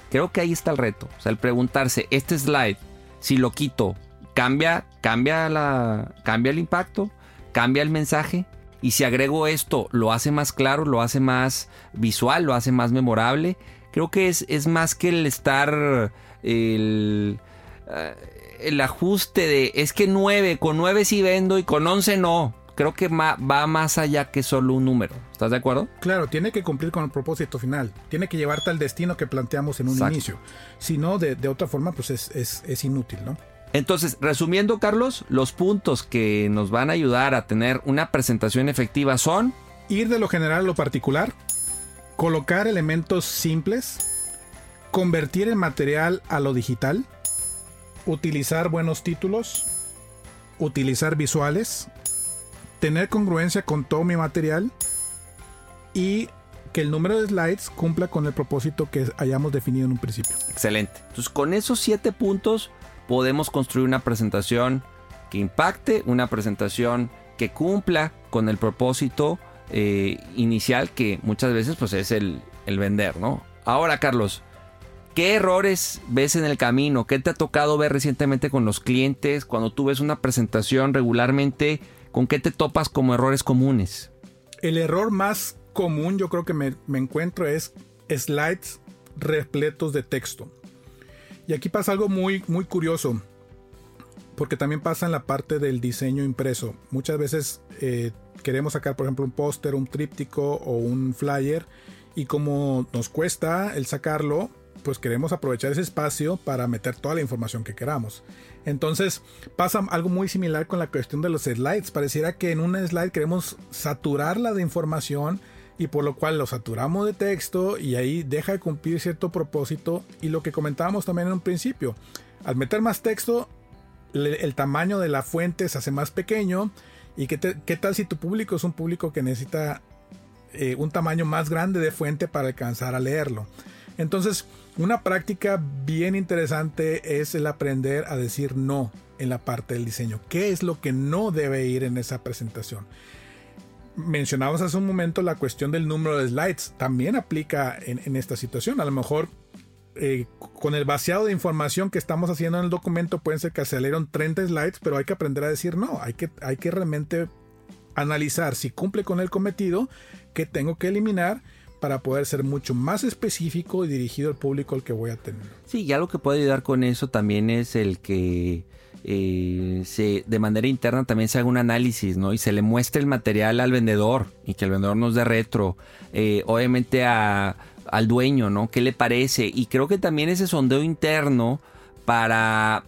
Speaker 2: Creo que ahí está el reto. O sea, el preguntarse, este slide, si lo quito, ¿cambia, cambia, la, cambia el impacto? ¿Cambia el mensaje? Y si agrego esto, ¿lo hace más claro? ¿Lo hace más visual? ¿Lo hace más memorable? Creo que es, es más que el estar... El, eh, el ajuste de es que 9, con 9 sí vendo y con 11 no creo que va más allá que solo un número. ¿Estás de acuerdo?
Speaker 4: Claro, tiene que cumplir con el propósito final. Tiene que llevarte al destino que planteamos en un inicio. Si no, de, otra forma, pues es, inútil, ¿no?
Speaker 2: Entonces, resumiendo, Carlos, los puntos que nos van a ayudar a tener una presentación efectiva son...
Speaker 4: Ir de lo general a lo particular, colocar elementos simples, convertir el material a lo digital, utilizar buenos títulos, utilizar visuales, tener congruencia con todo mi material y que el número de slides cumpla con el propósito que hayamos definido en un principio.
Speaker 2: Excelente. Entonces con esos siete puntos podemos construir una presentación que impacte, una presentación que cumpla con el propósito eh, inicial que muchas veces pues es el, el vender, ¿no? Ahora Carlos, ¿Qué errores ves en el camino? ¿Qué te ha tocado ver recientemente con los clientes? Cuando tú ves una presentación regularmente, ¿Con qué te topas como errores comunes?
Speaker 4: El error más común yo creo que me, encuentro es slides repletos de texto. Y aquí pasa algo muy, muy curioso, porque también pasa en la parte del diseño impreso. Muchas veces eh, queremos sacar, por ejemplo, un póster, un tríptico o un flyer, y como nos cuesta el sacarlo, pues queremos aprovechar ese espacio para meter toda la información que queramos. Entonces pasa algo muy similar con la cuestión de los slides. Pareciera que en un slide queremos saturarla de información y por lo cual lo saturamos de texto y ahí deja de cumplir cierto propósito. Y lo que comentábamos también en un principio, al meter más texto, el tamaño de la fuente se hace más pequeño. ¿Y qué, tal si tu público es un público que necesita eh, un tamaño más grande de fuente para alcanzar a leerlo? Entonces, una práctica bien interesante es el aprender a decir no en la parte del diseño. ¿Qué es lo que no debe ir en esa presentación? Mencionamos hace un momento la cuestión del número de slides. También aplica en, esta situación. A lo mejor eh, con el vaciado de información que estamos haciendo en el documento pueden ser que aceleraron 30 slides, pero hay que aprender a decir no. Hay que, hay que realmente analizar si cumple con el cometido, que tengo que eliminar para poder ser mucho más específico y dirigido al público al que voy a tener.
Speaker 2: Sí, ya lo que puede ayudar con eso también es el que eh, se, de manera interna también se haga un análisis, ¿no? Y se le muestre el material al vendedor y que el vendedor nos dé retro. Eh, obviamente a, al dueño, ¿no? ¿Qué le parece? Y creo que también ese sondeo interno para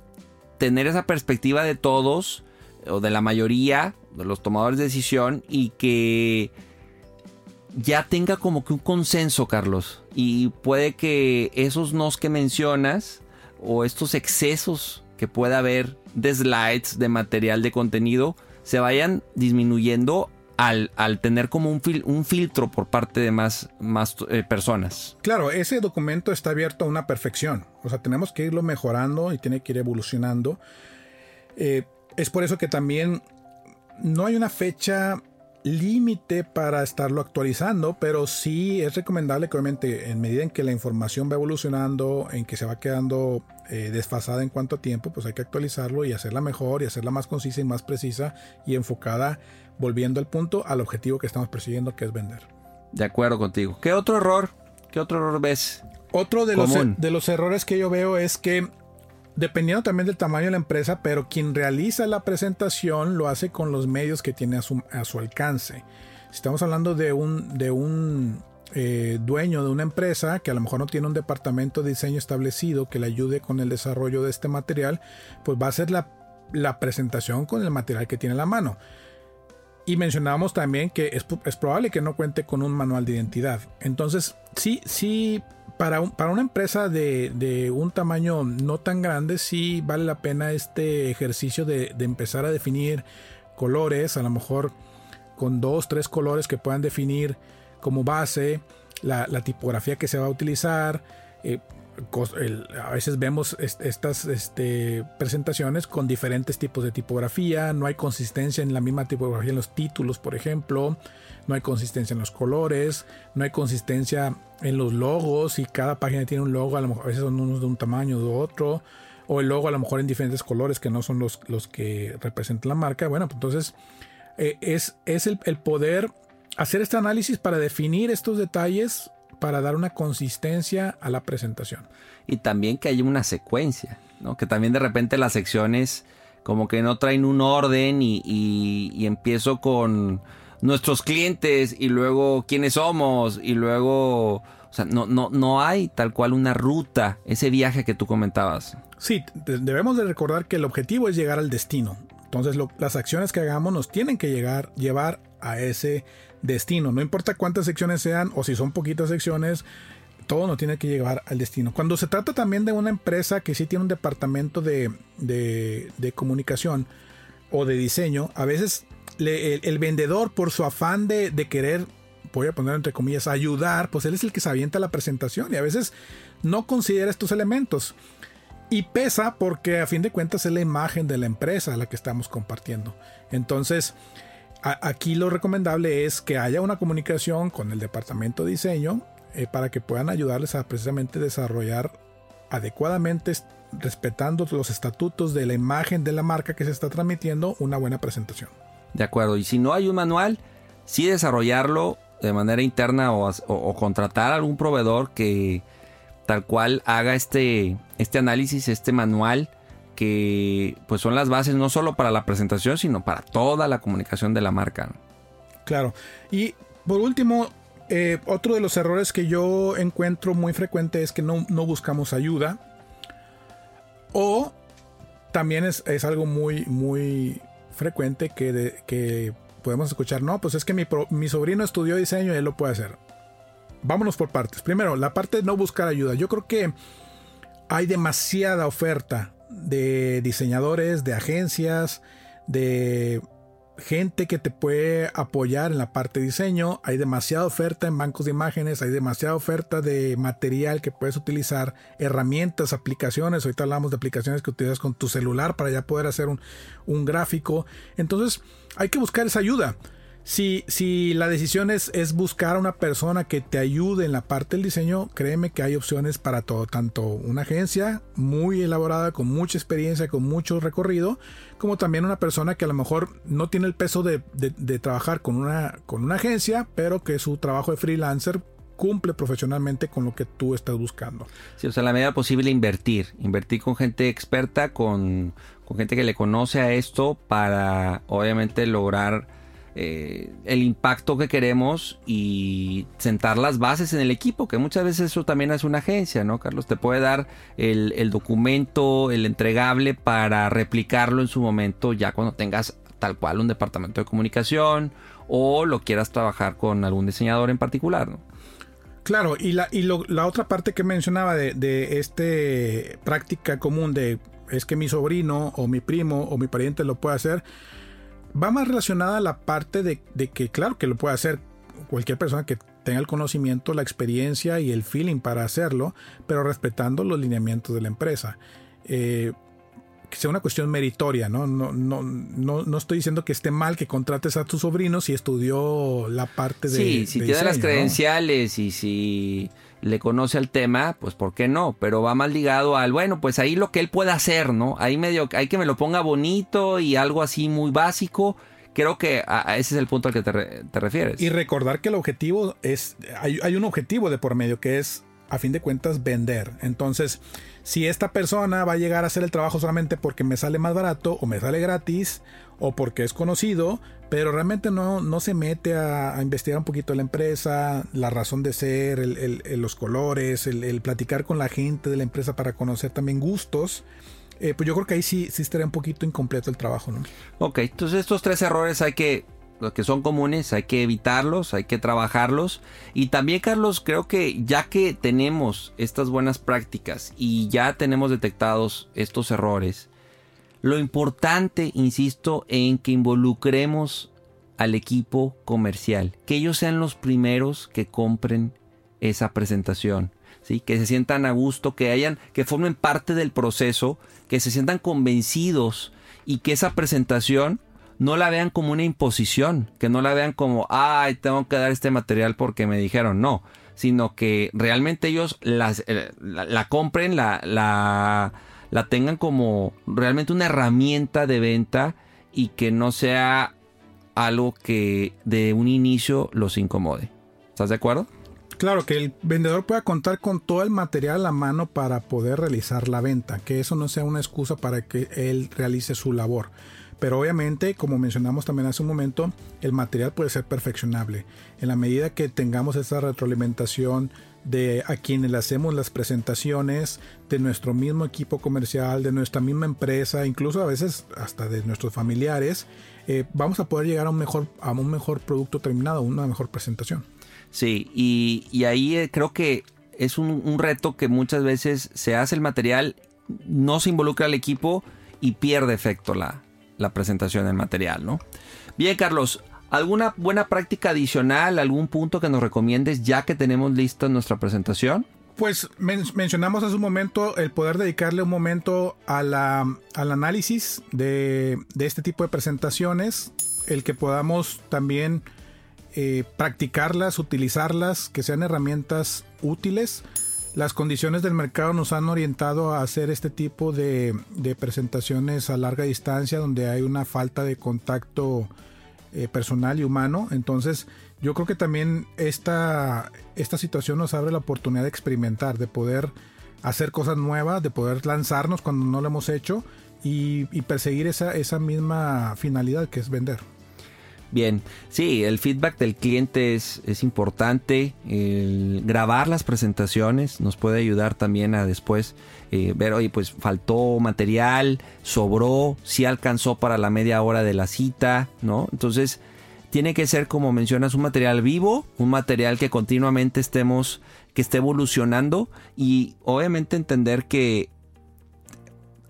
Speaker 2: tener esa perspectiva de todos o de la mayoría de los tomadores de decisión y que ya tenga como que un consenso, Carlos. Y puede que esos nos que mencionas o estos excesos que pueda haber de slides, de material de contenido, se vayan disminuyendo al, al tener como un, un, filtro por parte de más, más eh, personas.
Speaker 4: Claro, ese documento está abierto a una perfección. O sea, tenemos que irlo mejorando y tiene que ir evolucionando. Eh, es por eso que también no hay una fecha límite para estarlo actualizando, pero sí es recomendable que obviamente en medida en que la información va evolucionando, en que se va quedando eh, desfasada en cuanto a tiempo, pues hay que actualizarlo y hacerla mejor y hacerla más concisa y más precisa y enfocada, volviendo al punto, al objetivo que estamos persiguiendo, que es vender.
Speaker 2: De acuerdo contigo. ¿Qué otro error? ¿Qué otro error ves?
Speaker 4: Otro de, los, de los errores que yo veo es que dependiendo también del tamaño de la empresa, pero quien realiza la presentación lo hace con los medios que tiene a su, alcance. Si estamos hablando de un, de un eh, dueño de una empresa que a lo mejor no tiene un departamento de diseño establecido que le ayude con el desarrollo de este material, pues va a hacer la, la presentación con el material que tiene a la mano. Y mencionábamos también que es, es, probable que no cuente con un manual de identidad. Entonces, sí, sí para, para una empresa de, un tamaño no tan grande, sí vale la pena este ejercicio de, empezar a definir colores, a lo mejor con dos, tres colores que puedan definir como base la, tipografía que se va a utilizar. Eh, a veces vemos estas este, presentaciones con diferentes tipos de tipografía, no hay consistencia en la misma tipografía en los títulos, por ejemplo. No hay consistencia en los colores, no hay consistencia en los logos, y cada página tiene un logo, a lo mejor a veces son unos de un tamaño de otro, o el logo a lo mejor en diferentes colores que no son los, los que representan la marca. Bueno, pues entonces eh, es, es el, poder hacer este análisis para definir estos detalles para dar una consistencia a la presentación.
Speaker 2: Y también que haya una secuencia, ¿no? Que también de repente las secciones como que no traen un orden y empiezo con nuestros clientes y luego quiénes somos y luego, o sea, no, no, no hay tal cual una ruta, ese viaje que tú comentabas.
Speaker 4: Sí, debemos de recordar que el objetivo es llegar al destino. Entonces las acciones que hagamos nos tienen que llegar, llevar a ese destino. No importa cuántas secciones sean o si son poquitas secciones, todo nos tiene que llevar al destino. Cuando se trata también de una empresa que sí tiene un departamento de, de, de comunicación o de diseño, a veces el, vendedor por su afán de, querer, voy a poner entre comillas, ayudar, pues él es el que se avienta la presentación y a veces no considera estos elementos. Y pesa porque a fin de cuentas es la imagen de la empresa la que estamos compartiendo. Entonces, aquí lo recomendable es que haya una comunicación con el departamento de diseño eh, para que puedan ayudarles a precisamente desarrollar adecuadamente, respetando los estatutos de la imagen de la marca que se está transmitiendo, una buena presentación.
Speaker 2: De acuerdo. Y si no hay un manual, sí desarrollarlo de manera interna o, contratar a algún proveedor que tal cual haga este, este análisis, este manual, que pues son las bases no solo para la presentación, sino para toda la comunicación de la marca.
Speaker 4: Claro. Y por último, eh, otro de los errores que yo encuentro muy frecuente es que no, buscamos ayuda. O también es, es algo muy, muy frecuente que, que podemos escuchar, no, pues es que mi, mi sobrino estudió diseño y él lo puede hacer. Vámonos por partes. Primero, la parte de no buscar ayuda. Yo creo que hay demasiada oferta de diseñadores, de agencias, de gente que te puede apoyar en la parte de diseño. Hay demasiada oferta en bancos de imágenes, hay demasiada oferta de material que puedes utilizar, herramientas, aplicaciones. Ahorita hablamos de aplicaciones que utilizas con tu celular para ya poder hacer un, un gráfico. Entonces hay que buscar esa ayuda. Si, si la decisión es, es, buscar a una persona que te ayude en la parte del diseño, créeme que hay opciones para todo, tanto una agencia muy elaborada, con mucha experiencia, con mucho recorrido, como también una persona que a lo mejor no tiene el peso de, de, trabajar con una, con una agencia, pero que su trabajo de freelancer cumple profesionalmente con lo que tú estás buscando.
Speaker 2: Sí, o sea, la medida posible invertir, invertir con gente experta, con, con gente que le conoce a esto para obviamente lograr eh, el impacto que queremos y sentar las bases en el equipo, que muchas veces eso también es una agencia, ¿no, Carlos? Te puede dar el, documento, el entregable para replicarlo en su momento ya cuando tengas tal cual un departamento de comunicación o lo quieras trabajar con algún diseñador en particular, ¿no?
Speaker 4: Claro, y la, y la otra parte que mencionaba de, de este práctica común de es que mi sobrino o mi primo o mi pariente lo puede hacer, va más relacionada a la parte de, que, claro, que lo puede hacer cualquier persona que tenga el conocimiento, la experiencia y el feeling para hacerlo, pero respetando los lineamientos de la empresa. Eh, que sea una cuestión meritoria, ¿no? No, no, no, no estoy diciendo que esté mal que contrates a tu sobrino si estudió la parte de.
Speaker 2: Sí, si tiene las credenciales y si le conoce al tema, pues ¿por qué no? Pero va más ligado al, bueno, pues ahí lo que él pueda hacer, ¿no? Ahí medio, hay que me lo ponga bonito y algo así muy básico. Creo que ese es el punto al que te, refieres.
Speaker 4: Y recordar que el objetivo es, hay, hay un objetivo de por medio que es, a fin de cuentas, vender. Entonces, si esta persona va a llegar a hacer el trabajo solamente porque me sale más barato o me sale gratis o porque es conocido, pero realmente no, no se mete a, investigar un poquito la empresa, la razón de ser, los colores, el, platicar con la gente de la empresa para conocer también gustos. Eh, pues yo creo que ahí sí, sí estaría un poquito incompleto el trabajo, ¿no?
Speaker 2: Ok, entonces estos tres errores hay que los que son comunes hay que evitarlos, hay que trabajarlos. Y también, Carlos, creo que ya que tenemos estas buenas prácticas y ya tenemos detectados estos errores, lo importante, insisto, en que involucremos al equipo comercial, que ellos sean los primeros que compren esa presentación, ¿sí? que se sientan a gusto, que hayan, que formen parte del proceso, que se sientan convencidos y que esa presentación no la vean como una imposición, que no la vean como, ay, tengo que dar este material porque me dijeron, no, sino que realmente ellos eh, la, compren, la, la la tengan como realmente una herramienta de venta y que no sea algo que de un inicio los incomode. ¿Estás de acuerdo?
Speaker 4: Claro, que el vendedor pueda contar con todo el material a mano para poder realizar la venta, que eso no sea una excusa para que él realice su labor. Pero obviamente, como mencionamos también hace un momento, el material puede ser perfeccionable. En la medida que tengamos esa retroalimentación de a quienes le hacemos las presentaciones, de nuestro mismo equipo comercial, de nuestra misma empresa, incluso a veces hasta de nuestros familiares, eh, vamos a poder llegar a un mejor, a un mejor producto terminado, una mejor presentación.
Speaker 2: Sí, y, ahí eh, creo que es un, reto que muchas veces se hace el material, no se involucra al equipo y pierde efecto la, la presentación del material, ¿no? Bien, Carlos, ¿Alguna buena práctica adicional, algún punto que nos recomiendes ya que tenemos lista nuestra presentación?
Speaker 4: Pues mencionamos hace un momento el poder dedicarle un momento al análisis de, este tipo de presentaciones, el que podamos también eh, practicarlas, utilizarlas, que sean herramientas útiles. Las condiciones del mercado nos han orientado a hacer este tipo de, de presentaciones a larga distancia donde hay una falta de contacto eh, personal y humano. Entonces, yo creo que también esta, esta situación nos abre la oportunidad de experimentar, de poder hacer cosas nuevas, de poder lanzarnos cuando no lo hemos hecho y, perseguir esa, esa misma finalidad que es vender.
Speaker 2: Bien, sí, el feedback del cliente es, es, importante. El grabar las presentaciones nos puede ayudar también a después eh, ver, oye, pues faltó material, sobró, si alcanzó para la media hora de la cita, ¿no? Entonces, tiene que ser, como mencionas, un material vivo, un material que continuamente estemos, que esté evolucionando y obviamente entender que,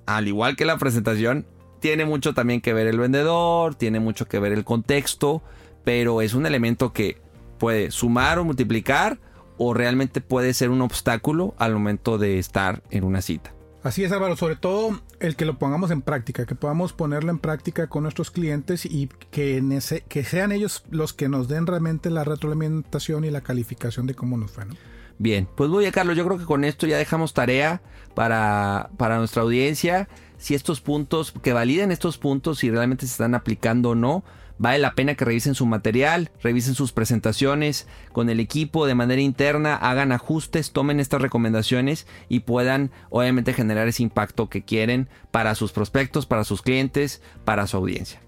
Speaker 2: al igual que la presentación, tiene mucho también que ver el vendedor, tiene mucho que ver el contexto, pero es un elemento que puede sumar o multiplicar o realmente puede ser un obstáculo al momento de estar en una cita.
Speaker 4: Así es Álvaro, sobre todo el que lo pongamos en práctica, que podamos ponerlo en práctica con nuestros clientes y que, que sean ellos los que nos den realmente la retroalimentación y la calificación de cómo nos fue.
Speaker 2: Bien, pues muy bien Carlos, yo creo que con esto ya dejamos tarea para, para nuestra audiencia si estos puntos, que validen estos puntos, si realmente se están aplicando o no. Vale la pena que revisen su material, revisen sus presentaciones con el equipo de manera interna, hagan ajustes, tomen estas recomendaciones y puedan obviamente generar ese impacto que quieren para sus prospectos, para sus clientes, para su audiencia.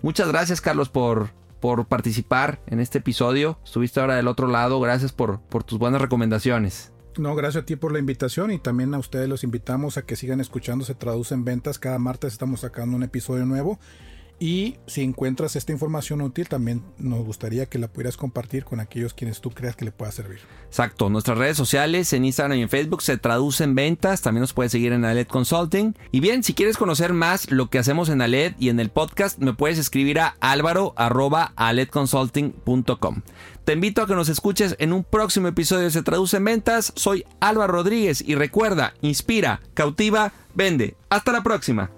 Speaker 2: Muchas gracias Carlos por, por participar en este episodio. Estuviste ahora del otro lado. Gracias por, por tus buenas recomendaciones.
Speaker 4: No, gracias a ti por la invitación y también a ustedes los invitamos a que sigan escuchando Se Traduce en Ventas. Cada martes estamos sacando un episodio nuevo y si encuentras esta información útil, también nos gustaría que la pudieras compartir con aquellos quienes tú creas que le pueda servir.
Speaker 2: Exacto. Nuestras redes sociales en Instagram y en Facebook se traducen ventas. También nos puedes seguir en Aled Consulting. Y bien, si quieres conocer más lo que hacemos en Aled y en el podcast, me puedes escribir a álvaro.aledconsulting.com. Te invito a que nos escuches en un próximo episodio de Se Traduce en Ventas. Soy Álvaro Rodríguez y recuerda, inspira, cautiva, vende. Hasta la próxima.